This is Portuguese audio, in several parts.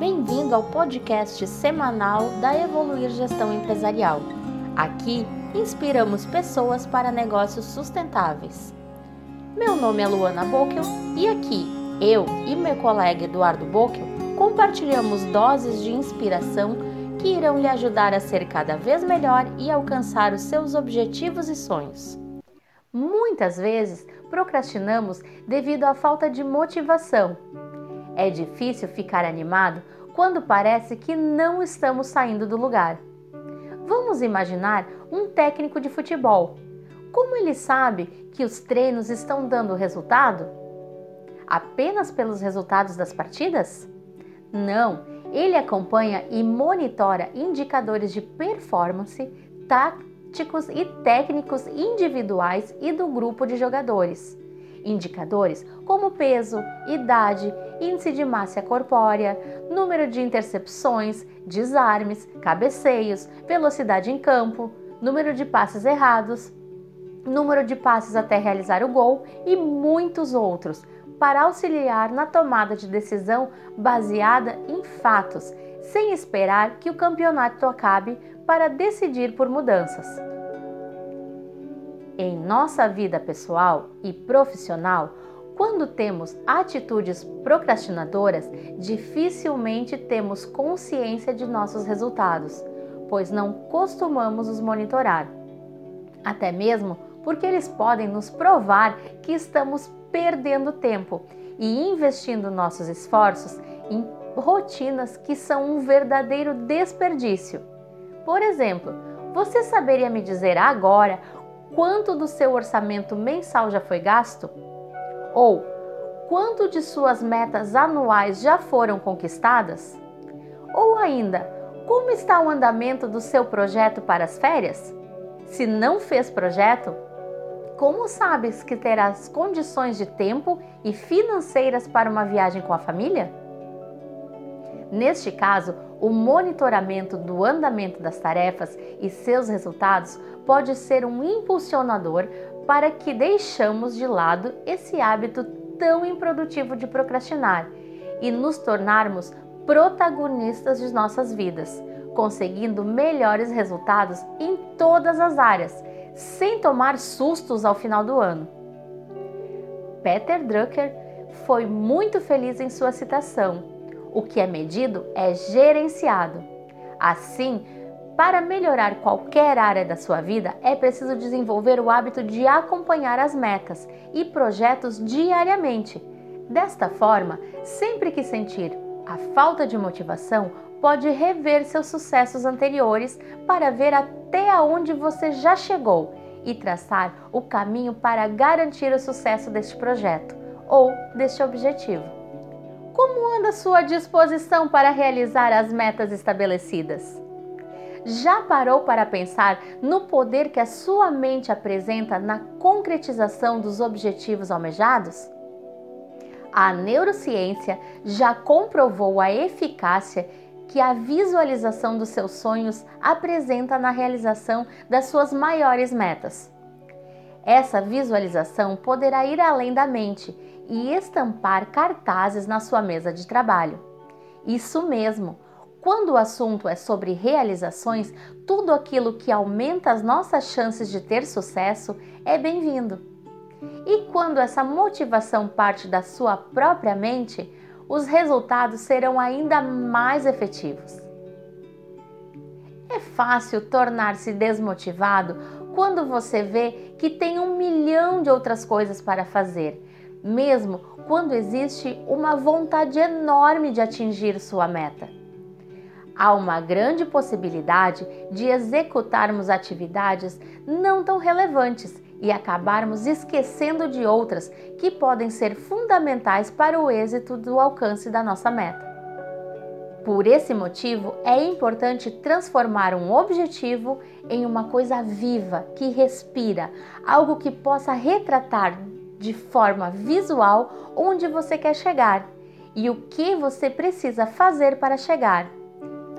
Bem-vindo ao podcast semanal da Evoluir Gestão Empresarial. Aqui inspiramos pessoas para negócios sustentáveis. Meu nome é Luana Bockel e aqui eu e meu colega Eduardo Bockel compartilhamos doses de inspiração que irão lhe ajudar a ser cada vez melhor e alcançar os seus objetivos e sonhos. Muitas vezes procrastinamos devido à falta de motivação. É difícil ficar animado quando parece que não estamos saindo do lugar. Vamos imaginar um técnico de futebol. Como ele sabe que os treinos estão dando resultado? Apenas pelos resultados das partidas? Não, ele acompanha e monitora indicadores de performance, táticos e técnicos individuais e do grupo de jogadores. Indicadores como peso, idade, índice de massa corpórea, número de intercepções, desarmes, cabeceios, velocidade em campo, número de passes errados, número de passes até realizar o gol e muitos outros, para auxiliar na tomada de decisão baseada em fatos, sem esperar que o campeonato acabe para decidir por mudanças. Em nossa vida pessoal e profissional, quando temos atitudes procrastinadoras, dificilmente temos consciência de nossos resultados, pois não costumamos os monitorar. Até mesmo porque eles podem nos provar que estamos perdendo tempo e investindo nossos esforços em rotinas que são um verdadeiro desperdício. Por exemplo, você saberia me dizer agora quanto do seu orçamento mensal já foi gasto? Ou quanto de suas metas anuais já foram conquistadas? Ou ainda, como está o andamento do seu projeto para as férias? Se não fez projeto, como sabes que terás condições de tempo e financeiras para uma viagem com a família? Neste caso, o monitoramento do andamento das tarefas e seus resultados pode ser um impulsionador para que deixamos de lado esse hábito tão improdutivo de procrastinar e nos tornarmos protagonistas de nossas vidas, conseguindo melhores resultados em todas as áreas, sem tomar sustos ao final do ano. Peter Drucker foi muito feliz em sua citação o que é medido é gerenciado. Assim, para melhorar qualquer área da sua vida, é preciso desenvolver o hábito de acompanhar as metas e projetos diariamente. Desta forma, sempre que sentir a falta de motivação, pode rever seus sucessos anteriores para ver até onde você já chegou e traçar o caminho para garantir o sucesso deste projeto ou deste objetivo. Como anda sua disposição para realizar as metas estabelecidas? Já parou para pensar no poder que a sua mente apresenta na concretização dos objetivos almejados? A neurociência já comprovou a eficácia que a visualização dos seus sonhos apresenta na realização das suas maiores metas. Essa visualização poderá ir além da mente e estampar cartazes na sua mesa de trabalho. Isso mesmo! Quando o assunto é sobre realizações, tudo aquilo que aumenta as nossas chances de ter sucesso é bem-vindo. E quando essa motivação parte da sua própria mente, os resultados serão ainda mais efetivos. É fácil tornar-se desmotivado quando você vê que tem um milhão de outras coisas para fazer mesmo quando existe uma vontade enorme de atingir sua meta. Há uma grande possibilidade de executarmos atividades não tão relevantes e acabarmos esquecendo de outras que podem ser fundamentais para o êxito do alcance da nossa meta. Por esse motivo, é importante transformar um objetivo em uma coisa viva, que respira, algo que possa retratar de forma visual onde você quer chegar e o que você precisa fazer para chegar.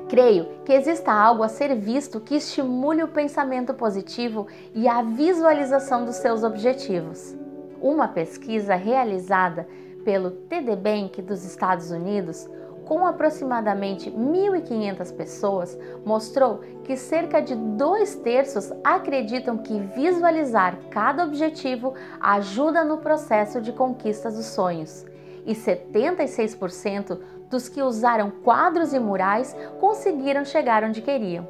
Creio que exista algo a ser visto que estimule o pensamento positivo e a visualização dos seus objetivos. Uma pesquisa realizada pelo TD Bank dos Estados Unidos com aproximadamente 1.500 pessoas, mostrou que cerca de dois terços acreditam que visualizar cada objetivo ajuda no processo de conquista dos sonhos, e 76% dos que usaram quadros e murais conseguiram chegar onde queriam.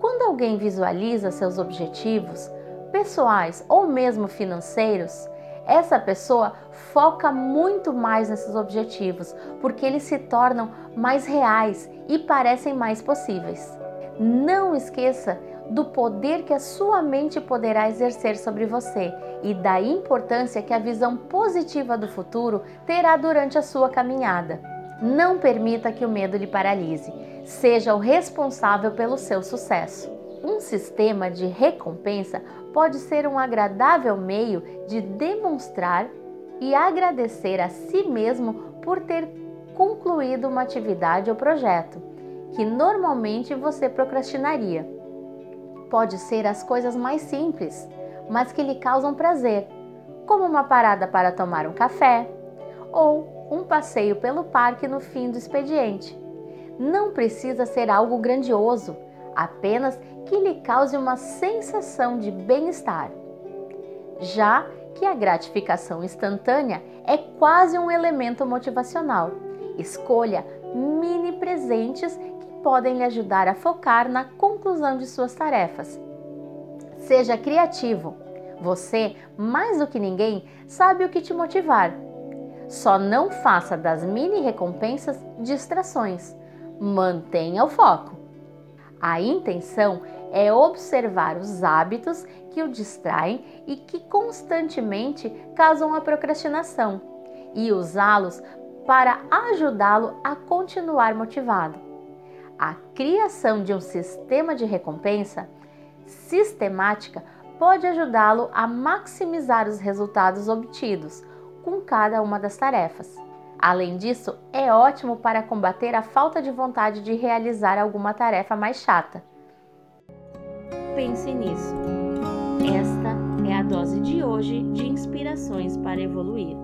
Quando alguém visualiza seus objetivos, pessoais ou mesmo financeiros, essa pessoa foca muito mais nesses objetivos, porque eles se tornam mais reais e parecem mais possíveis. Não esqueça do poder que a sua mente poderá exercer sobre você e da importância que a visão positiva do futuro terá durante a sua caminhada. Não permita que o medo lhe paralise. Seja o responsável pelo seu sucesso. Um sistema de recompensa pode ser um agradável meio de demonstrar e agradecer a si mesmo por ter concluído uma atividade ou projeto que normalmente você procrastinaria. Pode ser as coisas mais simples, mas que lhe causam prazer, como uma parada para tomar um café ou um passeio pelo parque no fim do expediente. Não precisa ser algo grandioso, apenas que lhe cause uma sensação de bem-estar. Já que a gratificação instantânea é quase um elemento motivacional. Escolha mini presentes que podem lhe ajudar a focar na conclusão de suas tarefas. Seja criativo. Você, mais do que ninguém, sabe o que te motivar. Só não faça das mini recompensas distrações. Mantenha o foco. A intenção é observar os hábitos que o distraem e que constantemente causam a procrastinação e usá-los para ajudá-lo a continuar motivado. A criação de um sistema de recompensa sistemática pode ajudá-lo a maximizar os resultados obtidos com cada uma das tarefas. Além disso, é ótimo para combater a falta de vontade de realizar alguma tarefa mais chata. Pense nisso. Esta é a dose de hoje de inspirações para evoluir.